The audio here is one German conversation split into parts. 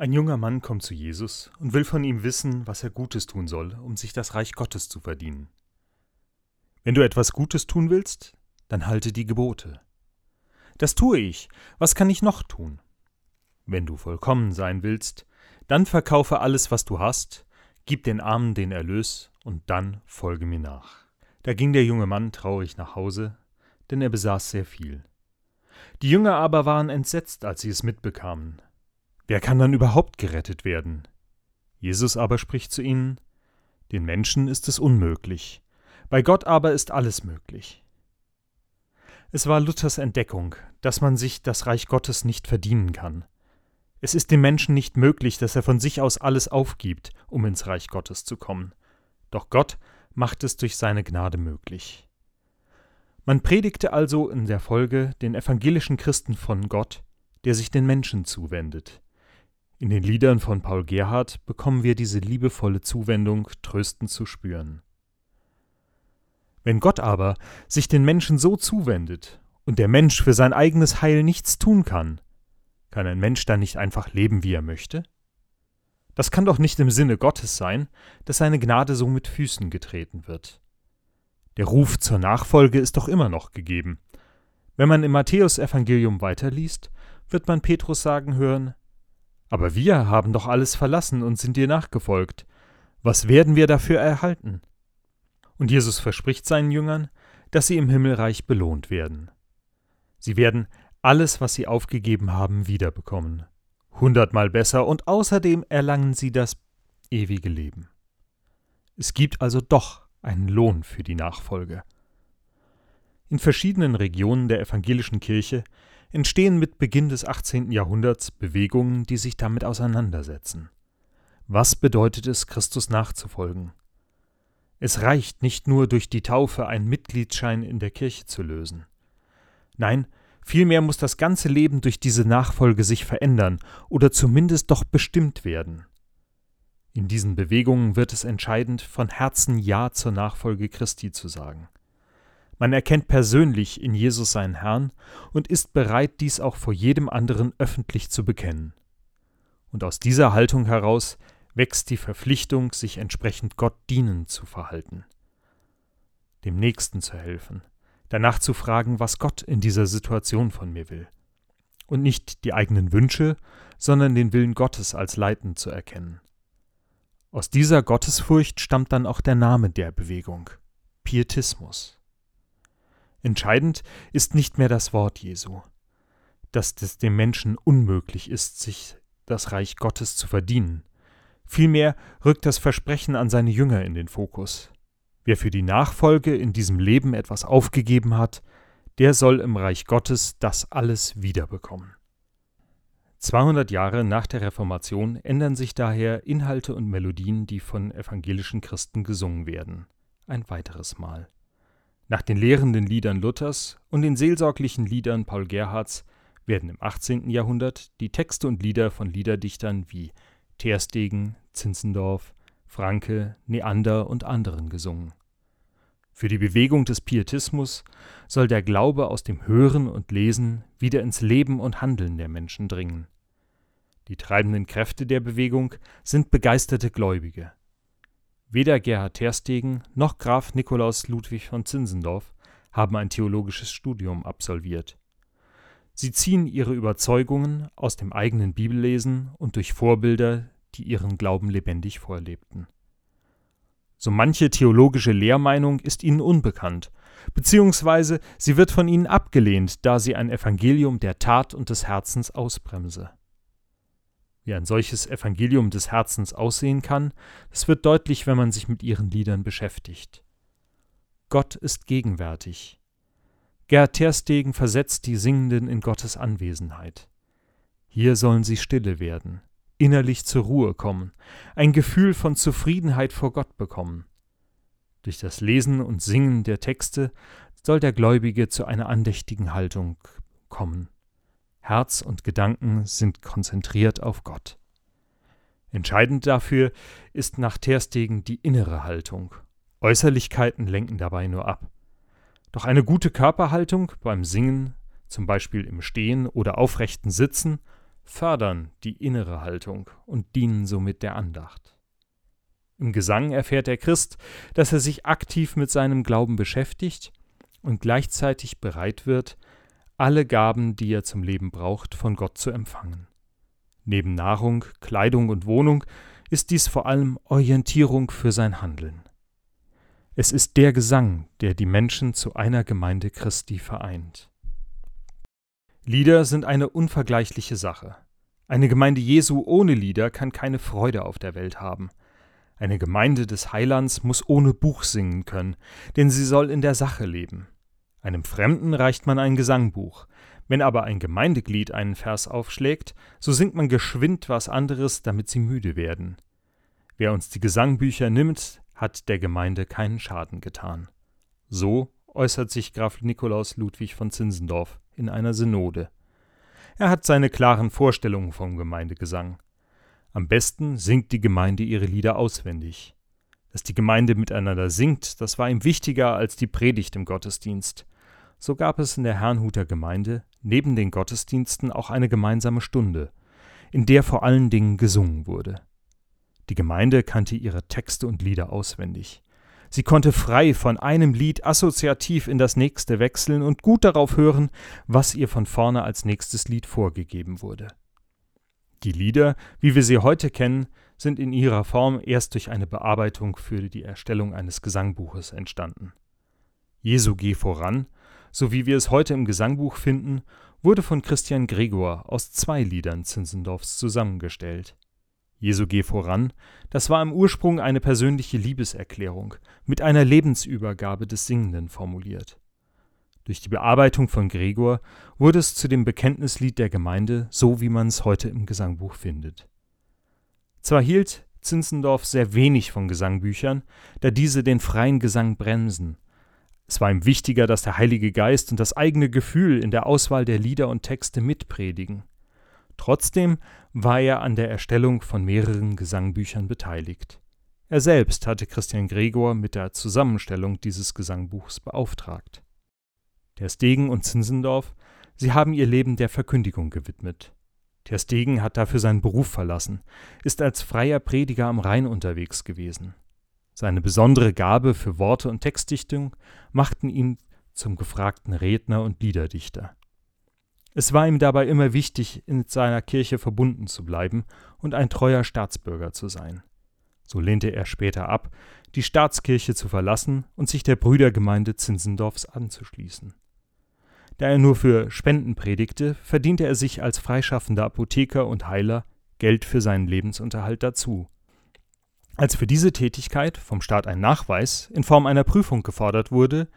Ein junger Mann kommt zu Jesus und will von ihm wissen, was er Gutes tun soll, um sich das Reich Gottes zu verdienen. Wenn du etwas Gutes tun willst, dann halte die Gebote. Das tue ich. Was kann ich noch tun? Wenn du vollkommen sein willst, dann verkaufe alles, was du hast, gib den Armen den Erlös und dann folge mir nach. Da ging der junge Mann traurig nach Hause, denn er besaß sehr viel. Die Jünger aber waren entsetzt, als sie es mitbekamen. Wer kann dann überhaupt gerettet werden? Jesus aber spricht zu ihnen, Den Menschen ist es unmöglich, bei Gott aber ist alles möglich. Es war Luthers Entdeckung, dass man sich das Reich Gottes nicht verdienen kann. Es ist dem Menschen nicht möglich, dass er von sich aus alles aufgibt, um ins Reich Gottes zu kommen. Doch Gott macht es durch seine Gnade möglich. Man predigte also in der Folge den evangelischen Christen von Gott, der sich den Menschen zuwendet. In den Liedern von Paul Gerhardt bekommen wir diese liebevolle Zuwendung tröstend zu spüren. Wenn Gott aber sich den Menschen so zuwendet und der Mensch für sein eigenes Heil nichts tun kann, kann ein Mensch dann nicht einfach leben, wie er möchte? Das kann doch nicht im Sinne Gottes sein, dass seine Gnade so mit Füßen getreten wird. Der Ruf zur Nachfolge ist doch immer noch gegeben. Wenn man im Matthäusevangelium weiterliest, wird man Petrus sagen hören, aber wir haben doch alles verlassen und sind dir nachgefolgt. Was werden wir dafür erhalten? Und Jesus verspricht seinen Jüngern, dass sie im Himmelreich belohnt werden. Sie werden alles, was sie aufgegeben haben, wiederbekommen. Hundertmal besser und außerdem erlangen sie das ewige Leben. Es gibt also doch einen Lohn für die Nachfolge. In verschiedenen Regionen der evangelischen Kirche entstehen mit Beginn des 18. Jahrhunderts Bewegungen, die sich damit auseinandersetzen. Was bedeutet es, Christus nachzufolgen? Es reicht nicht nur durch die Taufe einen Mitgliedsschein in der Kirche zu lösen. Nein, vielmehr muss das ganze Leben durch diese Nachfolge sich verändern oder zumindest doch bestimmt werden. In diesen Bewegungen wird es entscheidend, von Herzen Ja zur Nachfolge Christi zu sagen. Man erkennt persönlich in Jesus seinen Herrn und ist bereit, dies auch vor jedem anderen öffentlich zu bekennen. Und aus dieser Haltung heraus wächst die Verpflichtung, sich entsprechend Gott dienend zu verhalten, dem Nächsten zu helfen, danach zu fragen, was Gott in dieser Situation von mir will, und nicht die eigenen Wünsche, sondern den Willen Gottes als leitend zu erkennen. Aus dieser Gottesfurcht stammt dann auch der Name der Bewegung Pietismus. Entscheidend ist nicht mehr das Wort Jesu, dass es dem Menschen unmöglich ist, sich das Reich Gottes zu verdienen. Vielmehr rückt das Versprechen an seine Jünger in den Fokus. Wer für die Nachfolge in diesem Leben etwas aufgegeben hat, der soll im Reich Gottes das alles wiederbekommen. 200 Jahre nach der Reformation ändern sich daher Inhalte und Melodien, die von evangelischen Christen gesungen werden. Ein weiteres Mal. Nach den lehrenden Liedern Luthers und den seelsorglichen Liedern Paul Gerhards werden im 18. Jahrhundert die Texte und Lieder von Liederdichtern wie Terstegen, Zinzendorf, Franke, Neander und anderen gesungen. Für die Bewegung des Pietismus soll der Glaube aus dem Hören und Lesen wieder ins Leben und Handeln der Menschen dringen. Die treibenden Kräfte der Bewegung sind begeisterte Gläubige. Weder Gerhard Terstegen noch Graf Nikolaus Ludwig von Zinzendorf haben ein theologisches Studium absolviert. Sie ziehen ihre Überzeugungen aus dem eigenen Bibellesen und durch Vorbilder, die ihren Glauben lebendig vorlebten. So manche theologische Lehrmeinung ist ihnen unbekannt, beziehungsweise sie wird von ihnen abgelehnt, da sie ein Evangelium der Tat und des Herzens ausbremse. Wie ein solches Evangelium des Herzens aussehen kann, das wird deutlich, wenn man sich mit ihren Liedern beschäftigt. Gott ist gegenwärtig. Gerd Terstegen versetzt die Singenden in Gottes Anwesenheit. Hier sollen sie stille werden, innerlich zur Ruhe kommen, ein Gefühl von Zufriedenheit vor Gott bekommen. Durch das Lesen und Singen der Texte soll der Gläubige zu einer andächtigen Haltung kommen. Herz und Gedanken sind konzentriert auf Gott. Entscheidend dafür ist nach Terstegen die innere Haltung. Äußerlichkeiten lenken dabei nur ab. Doch eine gute Körperhaltung beim Singen, zum Beispiel im Stehen oder aufrechten Sitzen, fördern die innere Haltung und dienen somit der Andacht. Im Gesang erfährt der Christ, dass er sich aktiv mit seinem Glauben beschäftigt und gleichzeitig bereit wird, alle Gaben, die er zum Leben braucht, von Gott zu empfangen. Neben Nahrung, Kleidung und Wohnung ist dies vor allem Orientierung für sein Handeln. Es ist der Gesang, der die Menschen zu einer Gemeinde Christi vereint. Lieder sind eine unvergleichliche Sache. Eine Gemeinde Jesu ohne Lieder kann keine Freude auf der Welt haben. Eine Gemeinde des Heilands muss ohne Buch singen können, denn sie soll in der Sache leben. Einem Fremden reicht man ein Gesangbuch. Wenn aber ein Gemeindeglied einen Vers aufschlägt, so singt man geschwind was anderes, damit sie müde werden. Wer uns die Gesangbücher nimmt, hat der Gemeinde keinen Schaden getan. So äußert sich Graf Nikolaus Ludwig von Zinzendorf in einer Synode. Er hat seine klaren Vorstellungen vom Gemeindegesang. Am besten singt die Gemeinde ihre Lieder auswendig. Dass die Gemeinde miteinander singt, das war ihm wichtiger als die Predigt im Gottesdienst. So gab es in der Herrnhuter Gemeinde neben den Gottesdiensten auch eine gemeinsame Stunde, in der vor allen Dingen gesungen wurde. Die Gemeinde kannte ihre Texte und Lieder auswendig. Sie konnte frei von einem Lied assoziativ in das nächste wechseln und gut darauf hören, was ihr von vorne als nächstes Lied vorgegeben wurde. Die Lieder, wie wir sie heute kennen, sind in ihrer Form erst durch eine Bearbeitung für die Erstellung eines Gesangbuches entstanden. Jesu geh voran, so wie wir es heute im Gesangbuch finden, wurde von Christian Gregor aus zwei Liedern Zinzendorfs zusammengestellt. Jesu geh voran, das war im Ursprung eine persönliche Liebeserklärung, mit einer Lebensübergabe des Singenden formuliert. Durch die Bearbeitung von Gregor wurde es zu dem Bekenntnislied der Gemeinde, so wie man es heute im Gesangbuch findet. Zwar hielt Zinzendorf sehr wenig von Gesangbüchern, da diese den freien Gesang bremsen. Es war ihm wichtiger, dass der Heilige Geist und das eigene Gefühl in der Auswahl der Lieder und Texte mitpredigen. Trotzdem war er an der Erstellung von mehreren Gesangbüchern beteiligt. Er selbst hatte Christian Gregor mit der Zusammenstellung dieses Gesangbuchs beauftragt. Der Stegen und Zinzendorf, sie haben ihr Leben der Verkündigung gewidmet. Der Stegen hat dafür seinen Beruf verlassen, ist als freier Prediger am Rhein unterwegs gewesen. Seine besondere Gabe für Worte und Textdichtung machten ihn zum gefragten Redner und Liederdichter. Es war ihm dabei immer wichtig, in seiner Kirche verbunden zu bleiben und ein treuer Staatsbürger zu sein. So lehnte er später ab, die Staatskirche zu verlassen und sich der Brüdergemeinde Zinzendorfs anzuschließen. Da er nur für Spenden predigte, verdiente er sich als freischaffender Apotheker und Heiler Geld für seinen Lebensunterhalt dazu. Als für diese Tätigkeit vom Staat ein Nachweis in Form einer Prüfung gefordert wurde,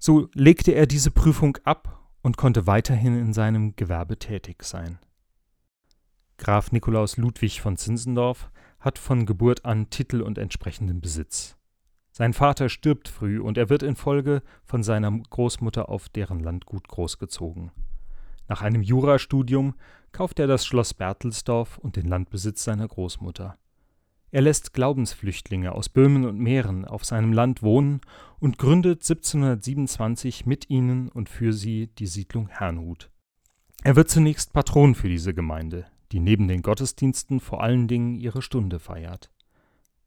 so legte er diese Prüfung ab und konnte weiterhin in seinem Gewerbe tätig sein. Graf Nikolaus Ludwig von Zinzendorf hat von Geburt an Titel und entsprechenden Besitz. Sein Vater stirbt früh und er wird infolge von seiner Großmutter auf deren Landgut großgezogen. Nach einem Jurastudium kauft er das Schloss Bertelsdorf und den Landbesitz seiner Großmutter. Er lässt Glaubensflüchtlinge aus Böhmen und Mähren auf seinem Land wohnen und gründet 1727 mit ihnen und für sie die Siedlung Herrnhut. Er wird zunächst Patron für diese Gemeinde, die neben den Gottesdiensten vor allen Dingen ihre Stunde feiert.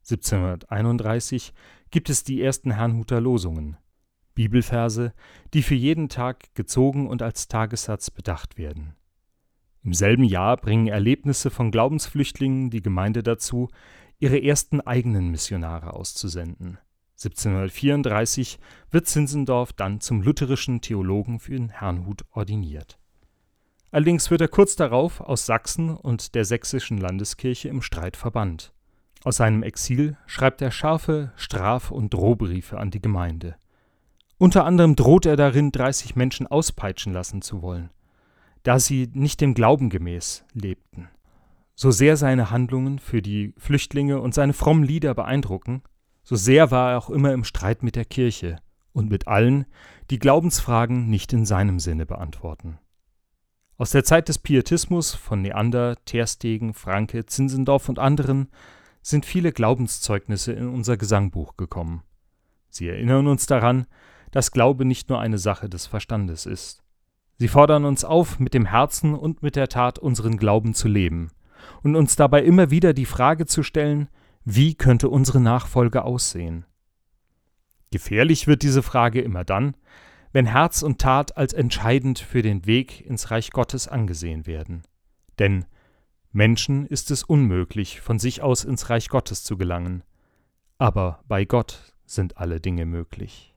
1731 gibt es die ersten Herrnhuter Losungen, Bibelverse, die für jeden Tag gezogen und als Tagessatz bedacht werden. Im selben Jahr bringen Erlebnisse von Glaubensflüchtlingen die Gemeinde dazu, ihre ersten eigenen Missionare auszusenden. 1734 wird Zinzendorf dann zum lutherischen Theologen für den Herrnhut ordiniert. Allerdings wird er kurz darauf aus Sachsen und der sächsischen Landeskirche im Streit verbannt. Aus seinem Exil schreibt er scharfe Straf- und Drohbriefe an die Gemeinde. Unter anderem droht er darin, 30 Menschen auspeitschen lassen zu wollen, da sie nicht dem Glauben gemäß lebten. So sehr seine Handlungen für die Flüchtlinge und seine frommen Lieder beeindrucken, so sehr war er auch immer im Streit mit der Kirche und mit allen, die Glaubensfragen nicht in seinem Sinne beantworten. Aus der Zeit des Pietismus von Neander, Terstegen, Franke, Zinzendorf und anderen sind viele Glaubenszeugnisse in unser Gesangbuch gekommen. Sie erinnern uns daran, dass Glaube nicht nur eine Sache des Verstandes ist. Sie fordern uns auf, mit dem Herzen und mit der Tat unseren Glauben zu leben und uns dabei immer wieder die Frage zu stellen, wie könnte unsere Nachfolge aussehen? Gefährlich wird diese Frage immer dann, wenn Herz und Tat als entscheidend für den Weg ins Reich Gottes angesehen werden. Denn Menschen ist es unmöglich, von sich aus ins Reich Gottes zu gelangen, aber bei Gott sind alle Dinge möglich.